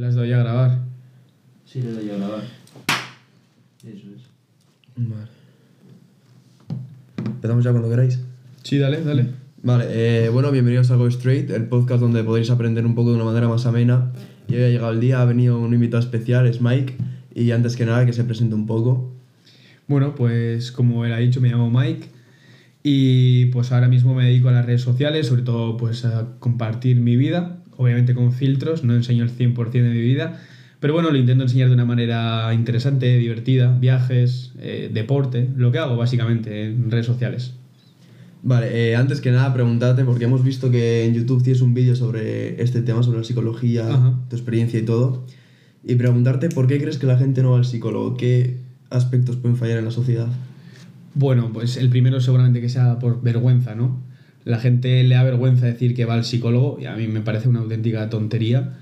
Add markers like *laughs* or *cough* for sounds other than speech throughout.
¿Le doy a grabar? Sí, le doy a grabar. Eso es. Vale. Empezamos ya cuando queráis. Sí, dale, dale. Vale, eh, bueno, bienvenidos a Go Straight, el podcast donde podréis aprender un poco de una manera más amena. Y hoy ha llegado el día, ha venido un invitado especial, es Mike. Y antes que nada, que se presente un poco. Bueno, pues como él ha dicho, me llamo Mike. Y pues ahora mismo me dedico a las redes sociales, sobre todo pues a compartir mi vida, obviamente con filtros, no enseño el 100% de mi vida, pero bueno, lo intento enseñar de una manera interesante, divertida, viajes, eh, deporte, lo que hago básicamente en redes sociales. Vale, eh, antes que nada, preguntarte, porque hemos visto que en YouTube tienes un vídeo sobre este tema, sobre la psicología, Ajá. tu experiencia y todo. Y preguntarte por qué crees que la gente no va al psicólogo, qué aspectos pueden fallar en la sociedad. Bueno, pues el primero seguramente que sea por vergüenza, ¿no? La gente le da vergüenza decir que va al psicólogo y a mí me parece una auténtica tontería.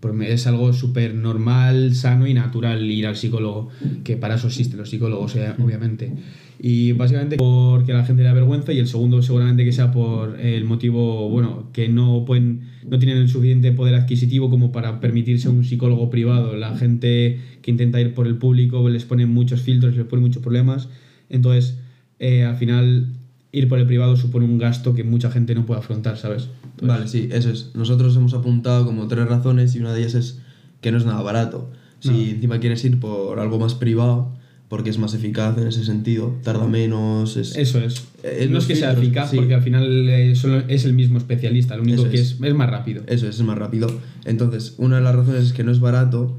Porque es algo súper normal, sano y natural ir al psicólogo, que para eso existen los psicólogos, eh, obviamente. Y básicamente porque la gente le da vergüenza y el segundo seguramente que sea por el motivo, bueno, que no pueden, no tienen el suficiente poder adquisitivo como para permitirse un psicólogo privado. La gente que intenta ir por el público les pone muchos filtros, les pone muchos problemas. Entonces, eh, al final, ir por el privado supone un gasto que mucha gente no puede afrontar, ¿sabes? Entonces, Vale, sí, eso es. Nosotros hemos apuntado como tres razones y una de ellas es que no es nada barato. Si No. encima quieres ir por algo más privado, porque es más eficaz en ese sentido, tarda menos, es... Eso es. Eh, no los es que sea filtros, eficaz, sí. porque al final eh, solo es el mismo especialista, lo único Eso que es. es, es más rápido. Eso es, es más rápido. Entonces, una de las razones es que no es barato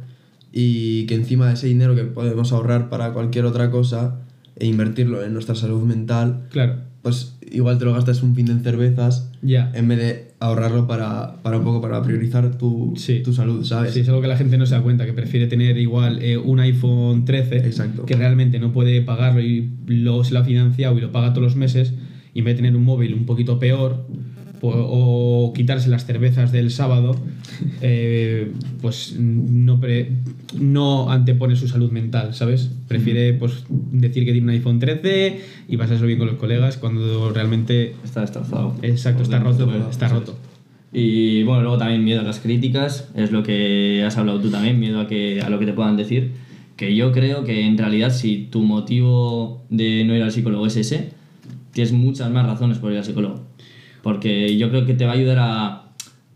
y que encima de ese dinero que podemos ahorrar para cualquier otra cosa e invertirlo en nuestra salud mental, Claro, pues igual te lo gastas un fin de en cervezas en vez de ahorrarlo para, para un poco para priorizar tu, Sí. tu salud, ¿sabes? Sí, es algo que la gente no se da cuenta, que prefiere tener igual eh, un iPhone 13, Exacto. que realmente no puede pagarlo y luego se lo ha financiado y lo paga todos los meses, y en vez de tener un móvil un poquito peor, o quitarse las cervezas del sábado, eh, pues no, pre- no antepone su salud mental, ¿sabes? Prefiere pues, decir que tiene un iPhone 13 y pasárselo bien con los colegas cuando realmente... Está destrozado. Exacto, está roto, está roto. Y bueno, luego también miedo a las críticas, es lo que has hablado tú también, miedo a, que, a lo que te puedan decir. Que yo creo que en realidad si tu motivo de no ir al psicólogo es ese, tienes muchas más razones por ir al psicólogo. Porque yo creo que te va a ayudar a,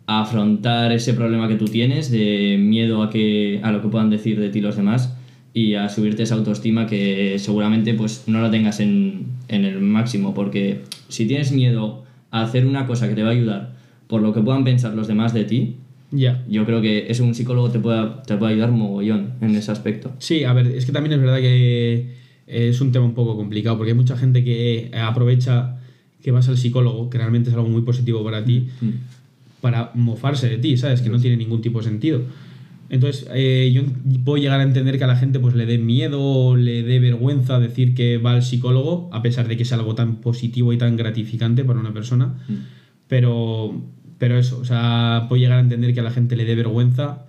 a afrontar ese problema que tú tienes de miedo a, que, a lo que puedan decir de ti los demás y a subirte esa autoestima que seguramente pues no la tengas en, en el máximo. Porque si tienes miedo a hacer una cosa que te va a ayudar por lo que puedan pensar los demás de ti, Ya. yo creo que eso un psicólogo te puede, te puede ayudar mogollón en ese aspecto. Sí, a ver, es que también es verdad que es un tema un poco complicado, porque hay mucha gente que aprovecha que vas al psicólogo, que realmente es algo muy positivo para ti, para mofarse de ti, ¿sabes? Que no tiene ningún tipo de sentido. Entonces, eh, yo puedo llegar a entender que a la gente pues le dé miedo le dé vergüenza decir que va al psicólogo, a pesar de que es algo tan positivo y tan gratificante para una persona. Pero, pero eso, o sea, puedo llegar a entender que a la gente le dé vergüenza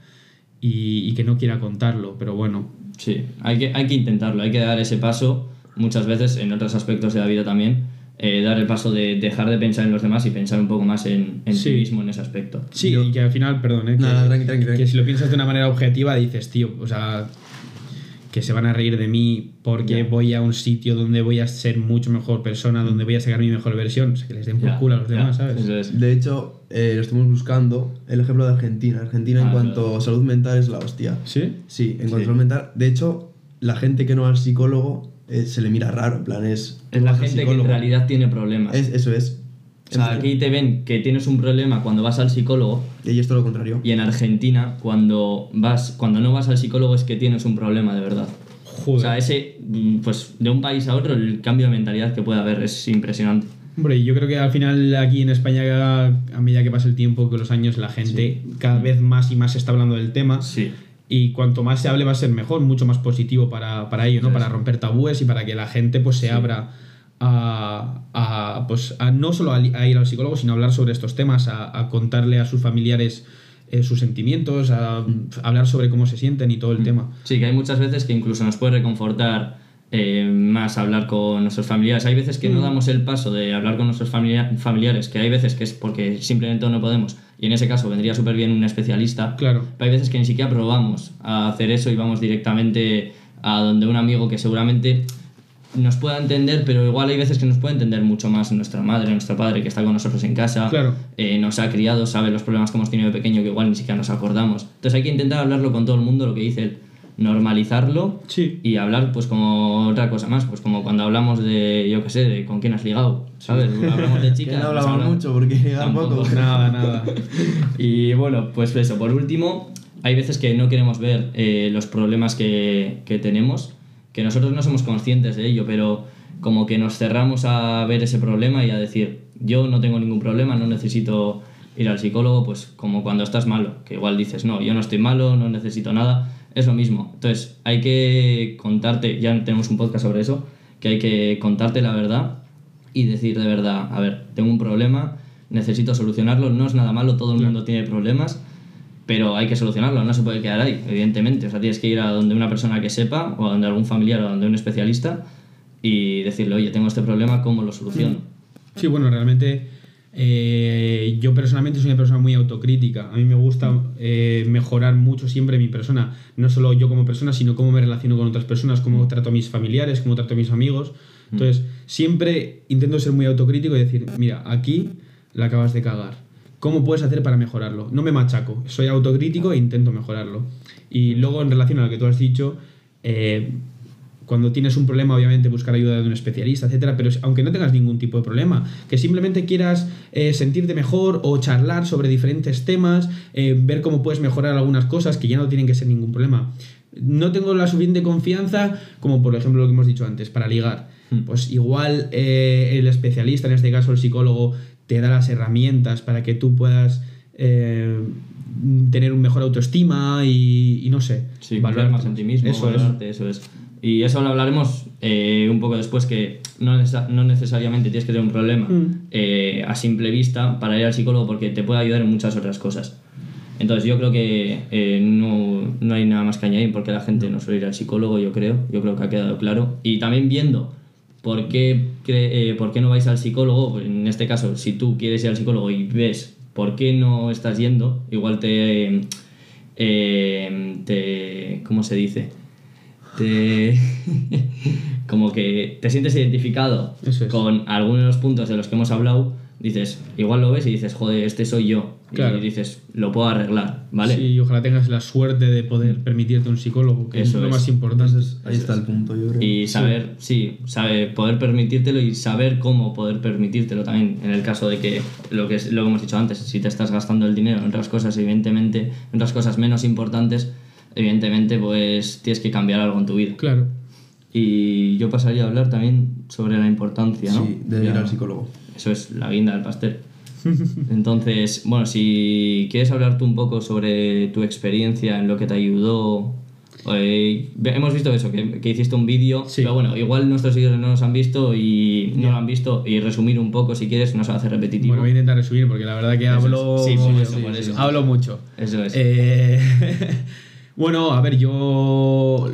y, y que no quiera contarlo, pero bueno, Sí, hay que, hay que intentarlo, hay que dar ese paso muchas veces en otros aspectos de la vida también, eh, dar el paso de dejar de pensar en los demás y pensar un poco más en, en Sí. ti mismo en ese aspecto. Sí, Yo- y que al final, perdón, ¿eh? que, Nada, tranqui, tranqui, tranqui. que si lo piensas de una manera objetiva dices, tío, o sea, que se van a reír de mí porque Ya. voy a un sitio donde voy a ser mucho mejor persona, donde voy a sacar mi mejor versión, o sea, que les den por Ya, culo a los ya, demás, ¿sabes? es. De hecho, eh, lo estuvimos buscando, el ejemplo de Argentina. Argentina en Ah, cuanto claro. a salud mental es la hostia. ¿Sí? Sí, en cuanto Sí. a salud mental. De hecho, la gente que no va al psicólogo eh, se le mira raro, en plan es... Es la gente que en realidad tiene problemas. Es, eso es. o sea, aquí te ven que tienes un problema cuando vas al psicólogo Y esto lo contrario. y en Argentina cuando vas cuando no vas al psicólogo es que tienes un problema de verdad. Joder. O sea, ese mm, pues de un país a otro el cambio de mentalidad que puede haber es impresionante. Hombre, yo creo que al final aquí en España, a medida que pasa el tiempo, que los años, la gente cada vez más y más está hablando del tema. Sí. Y cuanto más se hable va a ser mejor, mucho más positivo para, para ello, ¿no? Para romper tabúes y para que la gente pues se abra a, a, pues, a no solo a, ir al psicólogo, sino a hablar sobre estos temas, a, contarle a sus familiares eh, sus sentimientos, a, a hablar sobre cómo se sienten y todo el tema. Sí, que hay muchas veces que incluso nos puede reconfortar eh, más hablar con nuestros familiares. Hay veces que no Mm. damos el paso de hablar con nuestros familia- familiares, que hay veces que es porque simplemente no podemos y en ese caso vendría súper bien un especialista. Claro. Pero hay veces que ni siquiera probamos a hacer eso y vamos directamente a donde un amigo que seguramente nos pueda entender, pero igual hay veces que nos puede entender mucho más nuestra madre, nuestro padre que está con nosotros en casa, Claro. eh, nos ha criado, sabe los problemas que hemos tenido de pequeño que igual ni siquiera nos acordamos. Entonces hay que intentar hablarlo con todo el mundo, lo que dice él, normalizarlo Sí. y hablar pues como otra cosa más, pues como cuando hablamos de, yo qué sé, de con quién has ligado, ¿sabes? Hablamos de *laughs* chicas. no pues hablamos mucho porque Tampoco. poco. *laughs* Nada, nada. y bueno, pues eso, por último, hay veces que no queremos ver eh, los problemas que, que tenemos, que nosotros no somos conscientes de ello, pero como que nos cerramos a ver ese problema y a decir, yo no tengo ningún problema, no necesito ir al psicólogo, pues como cuando estás malo, que igual dices, no, yo no estoy malo, no necesito nada, es lo mismo. Entonces, hay que contarte, ya tenemos un podcast sobre eso, que hay que contarte la verdad y decir de verdad, a ver, tengo un problema, necesito solucionarlo, no es nada malo, todo el mundo tiene problemas, pero hay que solucionarlo, no se puede quedar ahí, evidentemente. O sea, tienes que ir a donde una persona que sepa, o a donde algún familiar, o a donde un especialista, y decirle, oye, tengo este problema, ¿cómo lo soluciono? Sí, bueno, realmente eh, yo personalmente soy una persona muy autocrítica. A mí me gusta eh, mejorar mucho siempre mi persona. No solo yo como persona, sino cómo me relaciono con otras personas, cómo trato a mis familiares, cómo trato a mis amigos. Entonces, siempre intento ser muy autocrítico y decir, mira, aquí la acabas de cagar. ¿Cómo puedes hacer para mejorarlo? No me machaco, soy autocrítico e intento mejorarlo. Y luego, en relación a lo que tú has dicho, eh, cuando tienes un problema, obviamente buscar ayuda de un especialista, etcétera, pero aunque no tengas ningún tipo de problema, que simplemente quieras eh, sentirte mejor o charlar sobre diferentes temas, eh, ver cómo puedes mejorar algunas cosas que ya no tienen que ser ningún problema. No tengo la suficiente confianza, como por ejemplo lo que hemos dicho antes, para ligar. Pues igual eh, el especialista, en este caso el psicólogo, te da las herramientas para que tú puedas tener un mejor autoestima y, y no sé. Sí, valorar más en ti mismo, Eso es. valorarte, eso es. Y eso lo hablaremos eh, un poco después, que no, necesa- no necesariamente tienes que tener un problema Mm. eh, a simple vista para ir al psicólogo porque te puede ayudar en muchas otras cosas. Entonces yo creo que eh, no, no hay nada más que añadir porque la gente no suele ir al psicólogo, yo creo. Yo creo que ha quedado claro. Y también viendo por qué, eh, por qué no vais al psicólogo, pues en este caso, si tú quieres ir al psicólogo y ves por qué no estás yendo, igual te... eh, te ¿Cómo se dice? Te... *laughs* como que te sientes identificado es. con algunos de los puntos de los que hemos hablado, dices, igual lo ves y dices, joder, este soy yo. Claro. Y dices, lo puedo arreglar, ¿vale? Sí, y ojalá tengas la suerte de poder permitirte un psicólogo, que Eso es lo es. más importante. Entonces, ahí está el punto, yo creo. Y saber, sí, sabe, poder permitírtelo y saber cómo poder permitírtelo también. En el caso de que lo que, es, lo que hemos dicho antes, si te estás gastando el dinero en otras cosas, evidentemente, en otras cosas menos importantes, evidentemente, pues tienes que cambiar algo en tu vida. Claro. Y yo pasaría a hablar también sobre la importancia, ¿no? Sí, de ir Ya. al psicólogo. Eso es la guinda del pastel. *laughs* Entonces, bueno, si quieres hablar tú un poco sobre tu experiencia en lo que te ayudó. eh, hemos visto eso, que, que hiciste un vídeo, Sí. pero bueno, igual nuestros seguidores no nos han visto y no lo han visto, y resumir un poco si quieres, no se hace repetitivo. Bueno, voy a intentar resumir porque la verdad que es. hablo. Sí, por eso, por eso. Hablo mucho. Eso es. Eh, *laughs* bueno, a ver, yo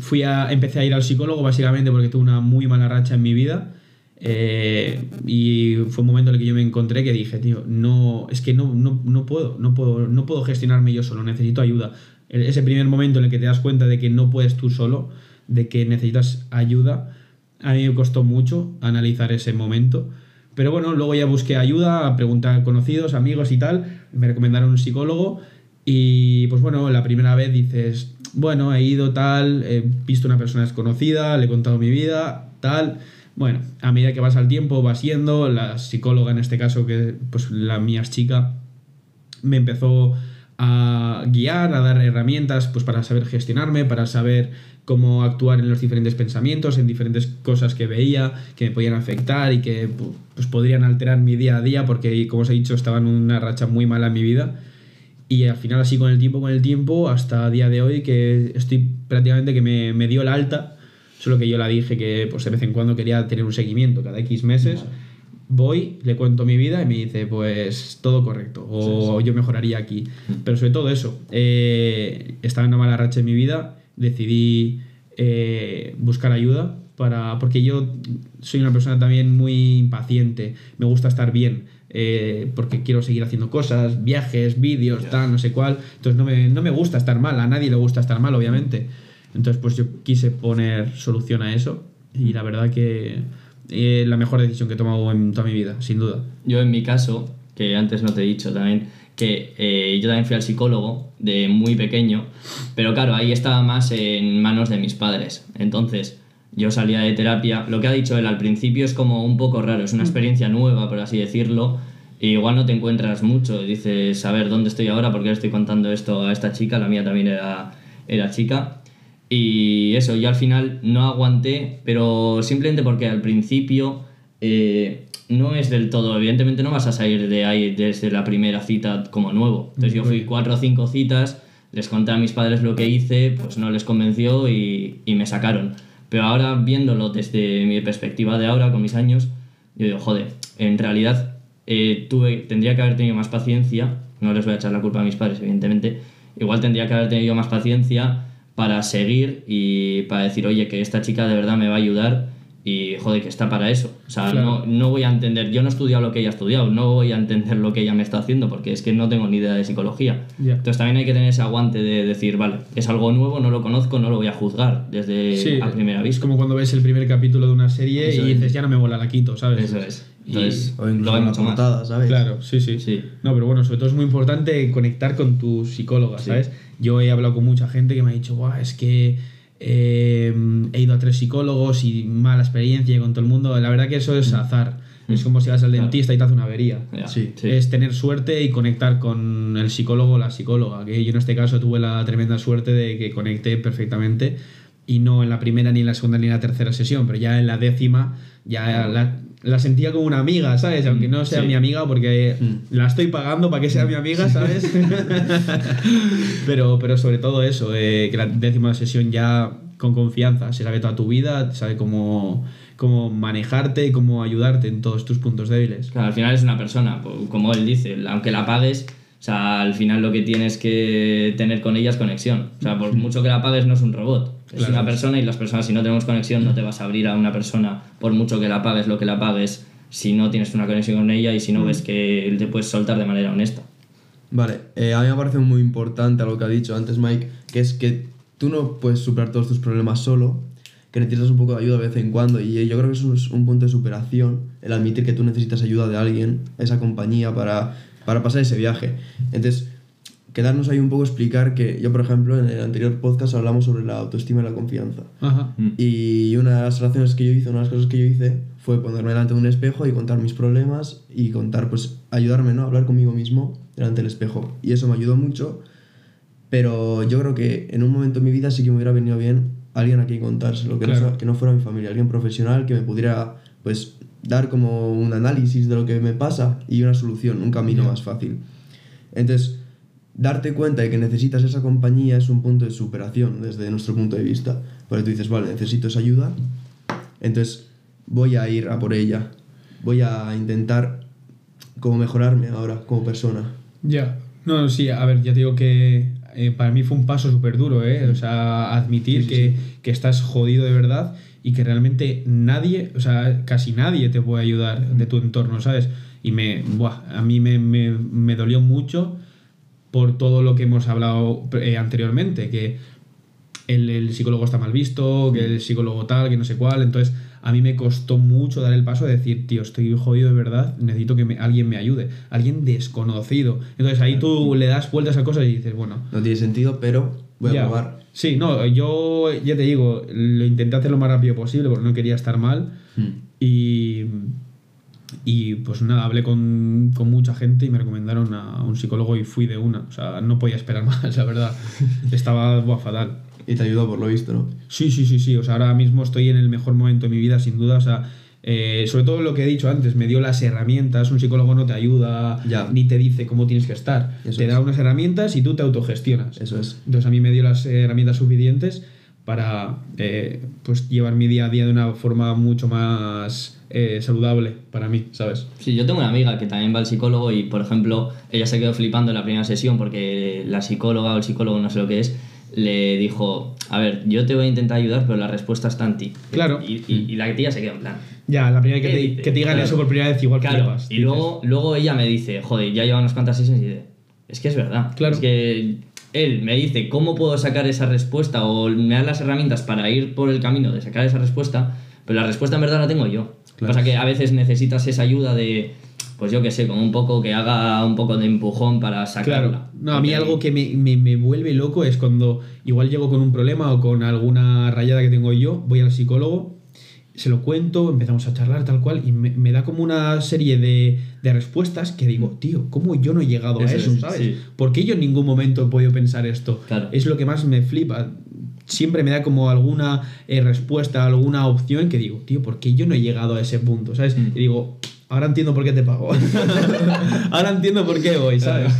fui a, empecé a ir al psicólogo básicamente porque tuve una muy mala racha en mi vida. eh, y fue un momento en el que yo me encontré que dije, tío, no, es que no, no, no puedo, no puedo, no puedo gestionarme yo solo, necesito ayuda. El- Ese primer momento en el que te das cuenta de que no puedes tú solo, de que necesitas ayuda, a mí me costó mucho analizar ese momento. Pero bueno, luego ya busqué ayuda, a preguntar a conocidos, amigos y tal. Me recomendaron un psicólogo. Y pues bueno, la primera vez dices, bueno, he ido tal, he visto una persona desconocida, le he contado mi vida, tal. Bueno, a medida que vas al tiempo, vas yendo, la psicóloga en este caso, que pues la mía es chica, me empezó a guiar, a dar herramientas pues para saber gestionarme, para saber cómo actuar en los diferentes pensamientos, en diferentes cosas que veía, que me podían afectar y que pu- pues, podrían alterar mi día a día, porque como os he dicho, estaba en una racha muy mala en mi vida. Y al final, así con el tiempo, con el tiempo, hasta día de hoy, que estoy prácticamente que me, me dio el alta, solo que yo la dije que pues de vez en cuando quería tener un seguimiento cada X meses. Voy, le cuento mi vida y me dice, pues todo correcto, o yo mejoraría aquí. Pero sobre todo eso, eh, estaba en una mala racha en mi vida, decidí eh, buscar ayuda para porque yo soy una persona también muy impaciente, me gusta estar bien, eh, porque quiero seguir haciendo cosas, viajes, vídeos, tal, no sé cuál. Entonces no me, no me gusta estar mal, a nadie le gusta estar mal, obviamente. Entonces pues yo quise poner solución a eso y la verdad que eh, la mejor decisión que he tomado en toda mi vida, sin duda. Yo en mi caso, que antes no te he dicho también, que eh, yo también fui al psicólogo de muy pequeño, pero claro, ahí estaba más en manos de mis padres. Entonces, yo salía de terapia. Lo que ha dicho él al principio es como un poco raro, es una experiencia nueva, por así decirlo. Y igual no te encuentras mucho. Dices, a ver, ¿dónde estoy ahora? ¿Por qué le estoy contando esto a esta chica? La mía también era, era chica. Y eso, yo al final no aguanté, pero simplemente porque al principio eh, no es del todo, evidentemente no vas a salir de ahí desde la primera cita como nuevo. Entonces yo fui cuatro o cinco citas, les conté a mis padres lo que hice, pues no les convenció y, y me sacaron. Pero ahora viéndolo desde mi perspectiva de ahora, con mis años, yo digo, joder, en realidad eh, tuve, tendría que haber tenido más paciencia, no les voy a echar la culpa a mis padres, evidentemente, igual tendría que haber tenido más paciencia para seguir y para decir, oye, que esta chica de verdad me va a ayudar y joder, que está para eso. O sea, Claro. no, no voy a entender, yo no he estudiado lo que ella ha estudiado, no voy a entender lo que ella me está haciendo porque es que no tengo ni idea de psicología. Ya. Entonces también hay que tener ese aguante de decir, vale, es algo nuevo, no lo conozco, no lo voy a juzgar desde Sí, a primera es vista. como cuando ves el primer capítulo de una serie Eso y es. dices, ya no me mola, la quito, ¿sabes? Eso es. Y- Entonces, O incluso mucho más. portada, ¿sabes? Claro, sí, sí, Sí. No, pero bueno, sobre todo es muy importante conectar con tu psicóloga, Sí. ¿sabes? Yo he hablado con mucha gente que me ha dicho, Buah, es que eh, he ido a tres psicólogos y mala experiencia con todo el mundo. La verdad que eso es azar. Es como si vas al Mm. Claro. dentista y te hace una avería. Sí. Es tener suerte y conectar con el psicólogo o la psicóloga. Que yo en este caso tuve la tremenda suerte de que conecté perfectamente. Y no en la primera, ni en la segunda, ni en la tercera sesión, pero ya en la décima ya la, la sentía como una amiga, ¿sabes? Aunque no sea Sí. mi amiga, porque Mm. la estoy pagando para que sea mi amiga, ¿sabes? *laughs* pero, pero sobre todo eso, eh, que la décima sesión ya con confianza, se sabe toda tu vida, sabe cómo, cómo manejarte y cómo ayudarte en todos tus puntos débiles. Claro, al final es una persona, como él dice, aunque la pagues, o sea, al final lo que tienes que tener con ella es conexión. O sea, por mucho que la pagues no es un robot, es Claro. una persona y las personas si no tenemos conexión no te vas a abrir a una persona por mucho que la pagues lo que la pagues si no tienes una conexión con ella y si no ves que te puedes soltar de manera honesta. Vale, eh, a mí me parece muy importante lo que ha dicho antes Mike, que es que tú no puedes superar todos tus problemas solo, que necesitas un poco de ayuda de vez en cuando, y yo creo que eso es un punto de superación, el admitir que tú necesitas ayuda de alguien, esa compañía, para, para pasar ese viaje. Entonces, quedarnos ahí un poco, explicar que yo, por ejemplo, en el anterior podcast hablamos sobre la autoestima y la confianza. Ajá. Y una de las relaciones que yo hice, una de las cosas que yo hice, fue ponerme delante de un espejo y contar mis problemas y contar, pues, ayudarme, ¿no? A hablar conmigo mismo delante del espejo. Y eso me ayudó mucho, pero yo creo que en un momento en mi vida sí que me hubiera venido bien alguien a quien contárselo, que, no, Claro. que no fuera mi familia, alguien profesional que me pudiera, pues, dar como un análisis de lo que me pasa y una solución, un camino más fácil. Entonces, darte cuenta de que necesitas esa compañía es un punto de superación desde nuestro punto de vista. Porque tú dices, vale, necesito esa ayuda, entonces voy a ir a por ella. Voy a intentar como mejorarme ahora como persona. Ya. No, sí, a ver, ya te digo que eh, para mí fue un paso súper duro, ¿eh? O sea, admitir Sí, sí, que, que estás jodido de verdad y que realmente nadie, o sea, casi nadie te puede ayudar de tu entorno, ¿sabes? Y me, buah, a mí me, me, me dolió mucho por todo lo que hemos hablado eh, anteriormente, que el, el psicólogo está mal visto, que el psicólogo tal, que no sé cuál. Entonces, a mí me costó mucho dar el paso de decir, tío, estoy jodido de verdad, necesito que me- alguien me ayude, alguien desconocido. Entonces ahí tú le das vueltas a cosas y dices, bueno, No tiene sentido, pero voy ya. a probar. Sí, no, yo ya te digo, lo intenté hacer lo más rápido posible porque no quería estar mal. Hmm. Y, y pues nada, hablé con, con mucha gente y me recomendaron a un psicólogo y fui de una. O sea, no podía esperar *laughs* más, la verdad. Estaba buah, fatal. Y te ayudó por lo visto, ¿no? Sí, sí, sí, sí. O sea, ahora mismo estoy en el mejor momento de mi vida, sin duda. O sea, eh, sobre todo lo que he dicho antes, me dio las herramientas. Un psicólogo no te ayuda Ya. ni te dice cómo tienes que estar. Eso te es. da unas herramientas y tú te autogestionas. Eso es. Entonces a mí me dio las herramientas suficientes para eh, pues llevar mi día a día de una forma mucho más eh, saludable para mí, ¿sabes? Sí, yo tengo una amiga que también va al psicólogo y, por ejemplo, ella se quedó flipando en la primera sesión porque la psicóloga o el psicólogo, no sé lo que es, le dijo, a ver, yo te voy a intentar ayudar, pero la respuesta está en ti. Claro. Y, y- y la tía se quedó en plan, Ya, la primera vez que, ¿Qué te, que te digan Claro. eso por primera vez, igual Claro, flipas. y dices, luego, luego ella me dice, joder, ya lleva unas cuantas sesiones y dice, es que es verdad. Claro. Es que él me dice cómo puedo sacar esa respuesta o me da las herramientas para ir por el camino de sacar esa respuesta, pero la respuesta en verdad la tengo yo. Claro. Pasa que a veces necesitas esa ayuda de, pues yo qué sé, como un poco que haga un poco de empujón para sacarla. Claro. No, a mí algo que me, me- me vuelve loco es cuando igual llego con un problema o con alguna rayada que tengo yo, voy al psicólogo, se lo cuento, empezamos a charlar tal cual y me, me da como una serie de, de respuestas que digo, tío, ¿cómo yo no he llegado Eso a eso, es, sabes? sí. ¿Por qué yo en ningún momento he podido pensar esto? Claro. Es lo que más me flipa. Siempre me da como alguna eh, respuesta, alguna opción que digo, tío, ¿por qué yo no he llegado a ese punto? ¿Sabes? Mm. Y digo, ahora entiendo por qué te pago. *laughs* ahora entiendo por qué voy, ¿sabes?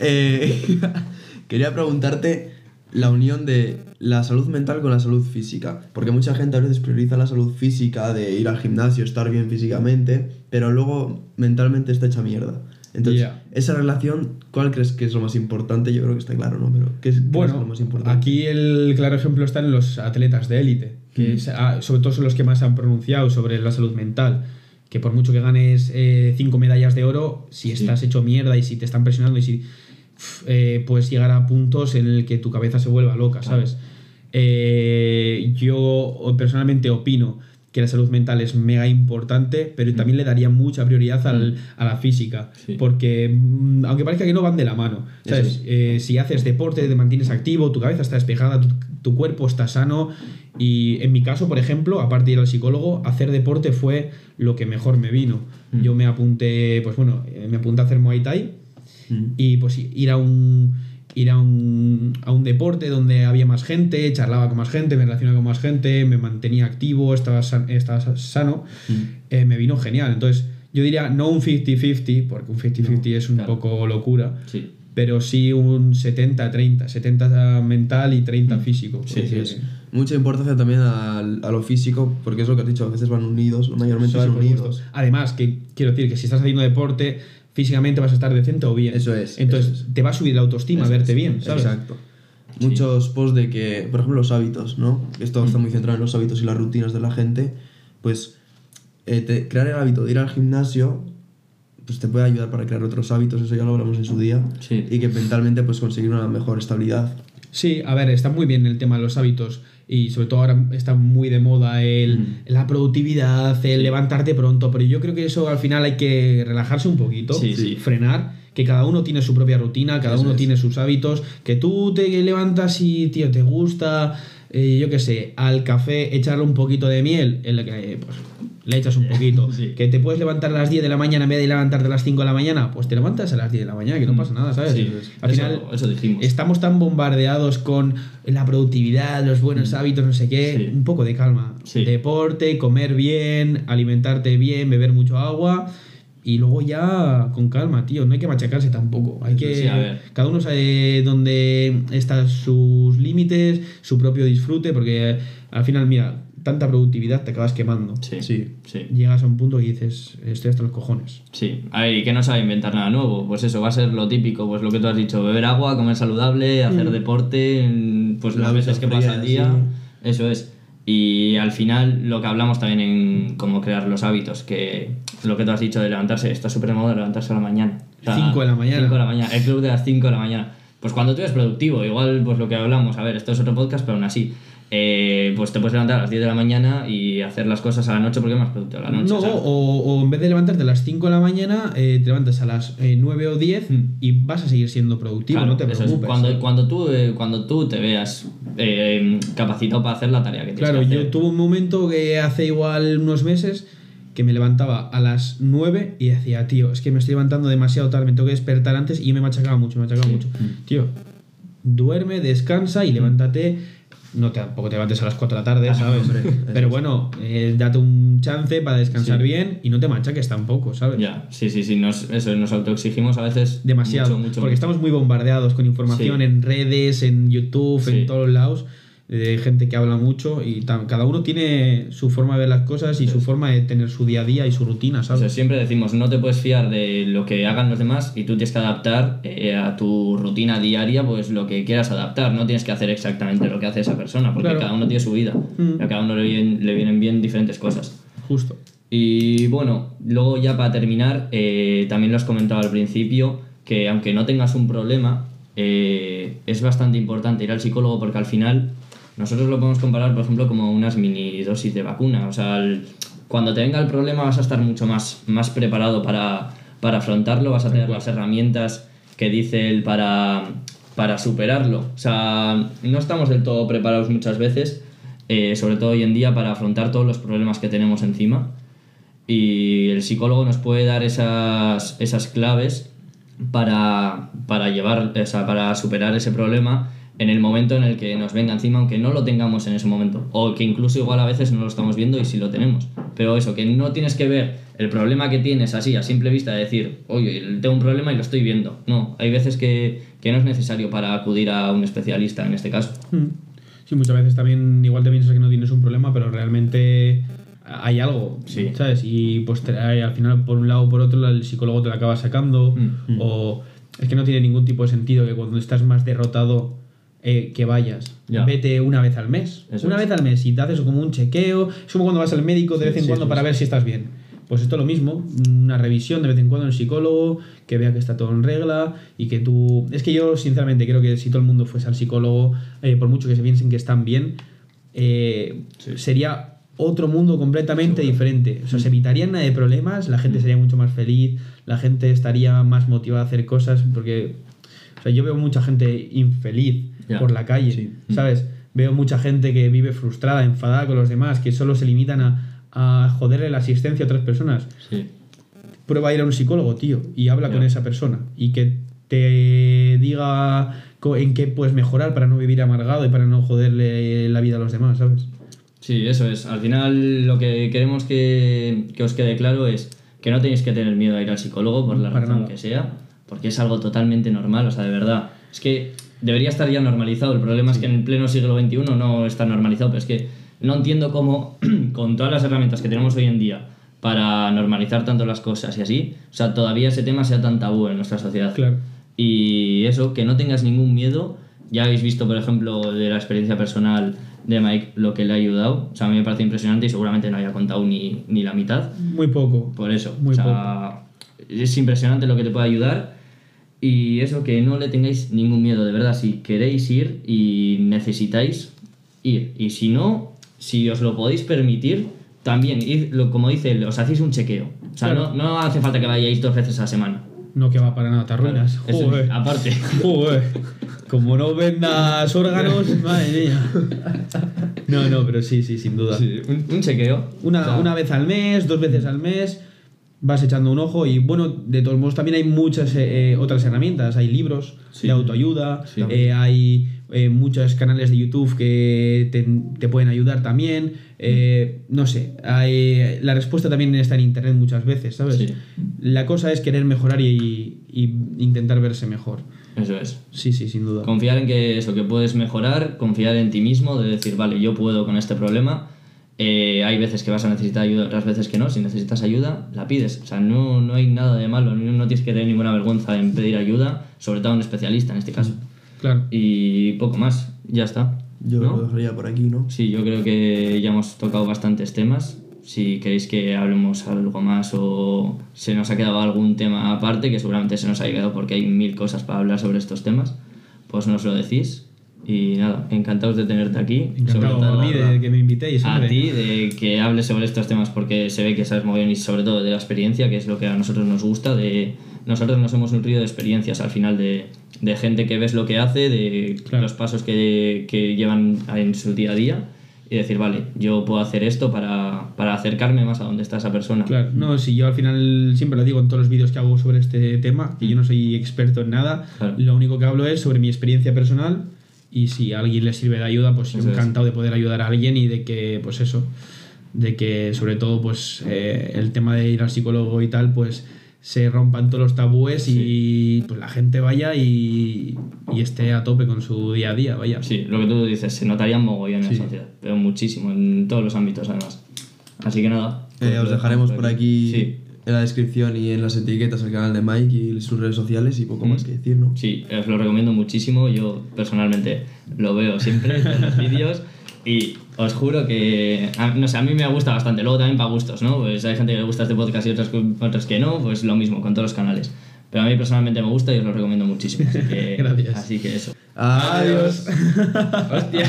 Eh, *laughs* quería preguntarte la unión de la salud mental con la salud física. Porque mucha gente a veces prioriza la salud física de ir al gimnasio, estar bien físicamente, pero luego mentalmente está hecha mierda. Entonces, esa relación, ¿cuál crees que es lo más importante? Yo creo que está claro, ¿no? Pero ¿qué es, Bueno, lo más importante? aquí el claro ejemplo está en los atletas de élite, que Mm. es- ah, sobre todo son los que más han pronunciado sobre la salud mental. Que por mucho que ganes eh, cinco medallas de oro, si estás hecho mierda y si te están presionando y si eh, puedes llegar a puntos en el que tu cabeza se vuelva loca, ¿sabes? Eh, yo personalmente opino que la salud mental es mega importante, pero también le daría mucha prioridad al- a la física, Sí. porque mm, aunque parezca que no van de la mano, ¿sabes? es. Eh, si haces deporte, te mantienes activo, tu cabeza está despejada, tu, tu cuerpo está sano. Y en mi caso, por ejemplo, aparte de ir al psicólogo, hacer deporte fue lo que mejor me vino. Mm. Yo me apunté, pues bueno, eh, me apunté a hacer Muay Thai Mm. y pues ir a un ir a un, a un deporte donde había más gente, charlaba con más gente, me relacionaba con más gente, me mantenía activo, estaba, san- estaba sa- sano, Mm. eh, me vino genial. Entonces, yo diría no un 50-50, porque un 50-50 es un claro. poco locura, Sí. pero sí un 70-30, 70 mental y 30 físico. Sí, sí, sí. Mucha importancia también al- a, lo físico, porque es lo que has dicho, a veces van unidos, mayormente Sí, van unidos. Además, que quiero decir que si estás haciendo deporte, físicamente vas a estar decente o bien. Eso es, Entonces, eso te va a subir la autoestima Eso verte es, bien, ¿sabes? Exacto. Muchos posts de que, por ejemplo, los hábitos, ¿no? Esto está muy centrado en los hábitos y las rutinas de la gente. Pues eh, te- crear el hábito de ir al gimnasio, pues te puede ayudar para crear otros hábitos, eso ya lo hablamos en su día. Sí. Y que mentalmente pues conseguir una mejor estabilidad. Sí, a ver, está muy bien el tema de los hábitos y sobre todo ahora está muy de moda el, Mm. la productividad, el levantarte pronto, pero yo creo que eso al final hay que relajarse un poquito, Sí, sí. frenar, que cada uno tiene su propia rutina, cada Eso uno es. tiene sus hábitos, que tú te levantas y, tío, te gusta, eh, yo qué sé, al café echarle un poquito de miel, en la que, pues, le echas un poquito, *laughs* Sí. que te puedes levantar a las 10 de la mañana en vez de levantarte a las 5 de la mañana, pues te levantas a las 10 de la mañana, que no Mm. pasa nada, ¿sabes? Sí, al eso- final eso dijimos. estamos tan bombardeados con la productividad, los buenos hábitos, no sé qué, Mm. Sí. un poco de calma. Deporte, comer bien, alimentarte bien, beber mucho agua y luego ya con calma, tío, no hay que machacarse tampoco. Hay que Sí, a ver. cada uno sabe dónde están sus límites, su propio disfrute, porque al final, mira, tanta productividad te acabas quemando. Sí. Sí. Sí. Llegas a un punto y dices, estoy hasta los cojones. Sí, a ver, ¿y que no sabe inventar nada nuevo? Pues eso, va a ser lo típico, pues lo que tú has dicho, beber agua, comer saludable, hacer deporte, mm, pues La las veces que pasa al día, sí. eso es. Y al final lo que hablamos también en cómo crear los hábitos, que lo que tú has dicho de levantarse, está súper de moda levantarse a la mañana. Cinco de la mañana. 5 de la mañana, el club de las 5 de la mañana. Pues cuando tú eres productivo, igual pues lo que hablamos, a ver, esto es otro podcast, pero aún así, eh, pues te puedes levantar a las 10 de la mañana y hacer las cosas a la noche porque es más productivo a la noche. No, o, o en vez de levantarte a las 5 de la mañana, eh, te levantas a las eh, 9 o 10 Mm. y vas a seguir siendo productivo, Claro, no te es. preocupes. Cuando, cuando, tú, eh, cuando tú te veas capacitado para hacer la tarea que tienes claro, que yo hacer. tuve un momento que hace igual unos meses que me levantaba a las 9 y decía, tío, es que me estoy levantando demasiado tarde, me tengo que despertar antes y me machacaba mucho, me machacaba Sí. mucho. Mm. Tío, duerme, descansa y levántate. No te, tampoco te levantes a las 4 de la tarde, ¿sabes? hombre, eso Pero bueno, eh, date un chance para descansar Sí. bien y no te machaques tampoco, ¿sabes? Ya, sí, sí, sí, nos, eso, nos autoexigimos a veces demasiado. mucho, mucho, porque mucho. estamos muy bombardeados con información Sí. en redes, en YouTube, Sí. en todos lados, de gente que habla mucho y cada uno tiene su forma de ver las cosas y su forma de tener su día a día y su rutina, O sea, ¿sabes? siempre decimos, no te puedes fiar de lo que hagan los demás y tú tienes que adaptar eh, a tu rutina diaria pues lo que quieras adaptar. No tienes que hacer exactamente lo que hace esa persona, porque Claro. cada uno tiene su vida. Mm. Y a cada uno le vienen, le vienen bien diferentes cosas. Justo. Y bueno, luego ya para terminar, eh, también lo has comentado al principio, que aunque no tengas un problema, eh, es bastante importante ir al psicólogo porque al final nosotros lo podemos comparar, por ejemplo, como unas mini dosis de vacuna. O sea, el- cuando te venga el problema vas a estar mucho más, más preparado para, para afrontarlo, vas a tener las herramientas que dice él para, para superarlo. O sea, no estamos del todo preparados muchas veces, eh, sobre todo hoy en día, para afrontar todos los problemas que tenemos encima. Y el psicólogo nos puede dar esas, esas claves para, para llevar, o sea, para superar ese problema en el momento en el que nos venga encima, aunque no lo tengamos en ese momento. O que incluso igual a veces no lo estamos viendo y sí lo tenemos. Pero eso, que no tienes que ver el problema que tienes así, a simple vista, de decir, oye, tengo un problema y lo estoy viendo. No, hay veces que, que no es necesario para acudir a un especialista en este caso. Mm. Sí, muchas veces también igual te piensas que no tienes un problema, pero realmente hay algo, Sí. ¿sabes? Y pues te- al final, por un lado o por otro, el psicólogo te lo acaba sacando, Mm. o es que no tiene ningún tipo de sentido que cuando estás más derrotado eh, que vayas. Ya. Vete una vez al mes. Eso una es. vez al mes y te haces como un chequeo. Es como cuando vas al médico de Sí, vez en sí, cuando para es. ver si estás bien. Pues esto es lo mismo, una revisión de vez en cuando en el psicólogo, que vea que está todo en regla y que tú... Es que yo sinceramente creo que si todo el mundo fuese al psicólogo, eh, por mucho que se piensen que están bien, eh, sería otro mundo completamente diferente. O sea, se evitarían nada de problemas, la gente sería mucho más feliz, la gente estaría más motivada a hacer cosas, porque o sea, yo veo mucha gente infeliz Por la calle, Sí. ¿sabes? Veo mucha gente que vive frustrada, enfadada con los demás, que solo se limitan a, a joderle la asistencia a otras personas. Sí. Prueba a ir a un psicólogo, tío, y habla con esa persona y que te diga en qué puedes mejorar para no vivir amargado y para no joderle la vida a los demás, ¿sabes? Sí, eso es. Al final lo que queremos que, que os quede claro es que no tenéis que tener miedo a ir al psicólogo por la Para razón nada. que sea, porque es algo totalmente normal, o sea, de verdad. Es que debería estar ya normalizado. El problema es que en el pleno siglo XXI no está normalizado, pero es que no entiendo cómo, *clears throat* con todas las herramientas que tenemos hoy en día para normalizar tanto las cosas y así, o sea, todavía ese tema sea tan tabú en nuestra sociedad. Claro. Y eso, que no tengas ningún miedo. Ya habéis visto, por ejemplo, de la experiencia personal de Mike lo que le ha ayudado. O sea, a mí me parece impresionante y seguramente no haya contado ni, ni la mitad. Muy poco. Por eso. Muy o sea, es impresionante lo que te puede ayudar. Y eso, que no le tengáis ningún miedo, de verdad. Si queréis ir y necesitáis ir. Y si no, si os lo podéis permitir, también, id, lo, como dice él, os hacéis un chequeo. O sea, Claro. no, no hace falta que vayáis dos veces a la semana. No que va para nada, te arruinas. Eso- Joder. aparte. *laughs* Joder. Como no vendas órganos, *laughs* madre mía. No, no, pero sí, sí, sin duda. Sí, un, un chequeo. Una, O sea, una vez al mes, dos veces al mes, vas echando un ojo y bueno, de todos modos también hay muchas eh, eh, otras herramientas, hay libros Sí. de autoayuda, Sí. eh, hay eh, muchos canales de YouTube que te, te pueden ayudar también, eh, no sé, hay, la respuesta también está en Internet muchas veces, ¿sabes? Sí. La cosa es querer mejorar y, y intentar verse mejor. Eso es. Sí, sí, sin duda. Confiar en que eso, que puedes mejorar, confiar en ti mismo, de decir, vale, yo puedo con este problema. Eh, hay veces que vas a necesitar ayuda, otras veces que no. Si necesitas ayuda, la pides. O sea, no, no hay nada de malo, no, no tienes que tener ninguna vergüenza en pedir ayuda, sobre todo a un especialista en este caso. Claro. Y poco más, ya está. Yo ¿no? lo dejaría por aquí, ¿no? Sí, yo creo que ya hemos tocado bastantes temas. Si queréis que hablemos algo más o se nos ha quedado algún tema aparte, que seguramente se nos ha quedado porque hay mil cosas para hablar sobre estos temas, pues nos lo decís. Y nada, encantados de tenerte aquí. Encantado a mí de que me invitéis. a ti de que hables sobre estos temas porque se ve que sabes muy bien y sobre todo de la experiencia, que es lo que a nosotros nos gusta. De, nosotros nos hemos nutrido de experiencias al final de, de gente que ves lo que hace, de Claro. los pasos que, que llevan en su día a día y decir, vale, yo puedo hacer esto para, para acercarme más a donde está esa persona. Claro, no, si yo al final siempre lo digo en todos los vídeos que hago sobre este tema, que yo no soy experto en nada, Claro. lo único que hablo es sobre mi experiencia personal y si a alguien le sirve de ayuda, pues yo Eso es. encantado de poder ayudar a alguien y de que, pues eso, de que sobre todo pues eh, el tema de ir al psicólogo y tal, pues se rompan todos los tabúes y pues la gente vaya y, y esté a tope con su día a día, vaya. Sí, lo que tú dices, se notaría mogollón en Sí. la sociedad, pero muchísimo, en todos los ámbitos además. Así que nada. Eh, pues os dejaremos por aquí Sí, en la descripción y en las etiquetas el canal de Mike y sus redes sociales y poco Mm. más que decir, ¿no? Sí, os lo recomiendo muchísimo. Yo personalmente lo veo siempre en los *laughs* vídeos. Y os juro que, a, no sé, a mí me gusta bastante. Luego también para gustos, ¿no? Pues hay gente que le gusta este podcast y otras, otras que no, pues lo mismo con todos los canales. Pero a mí personalmente me gusta y os lo recomiendo muchísimo. Así que, *laughs* Gracias. Así que eso. Adiós. *laughs* Hostia.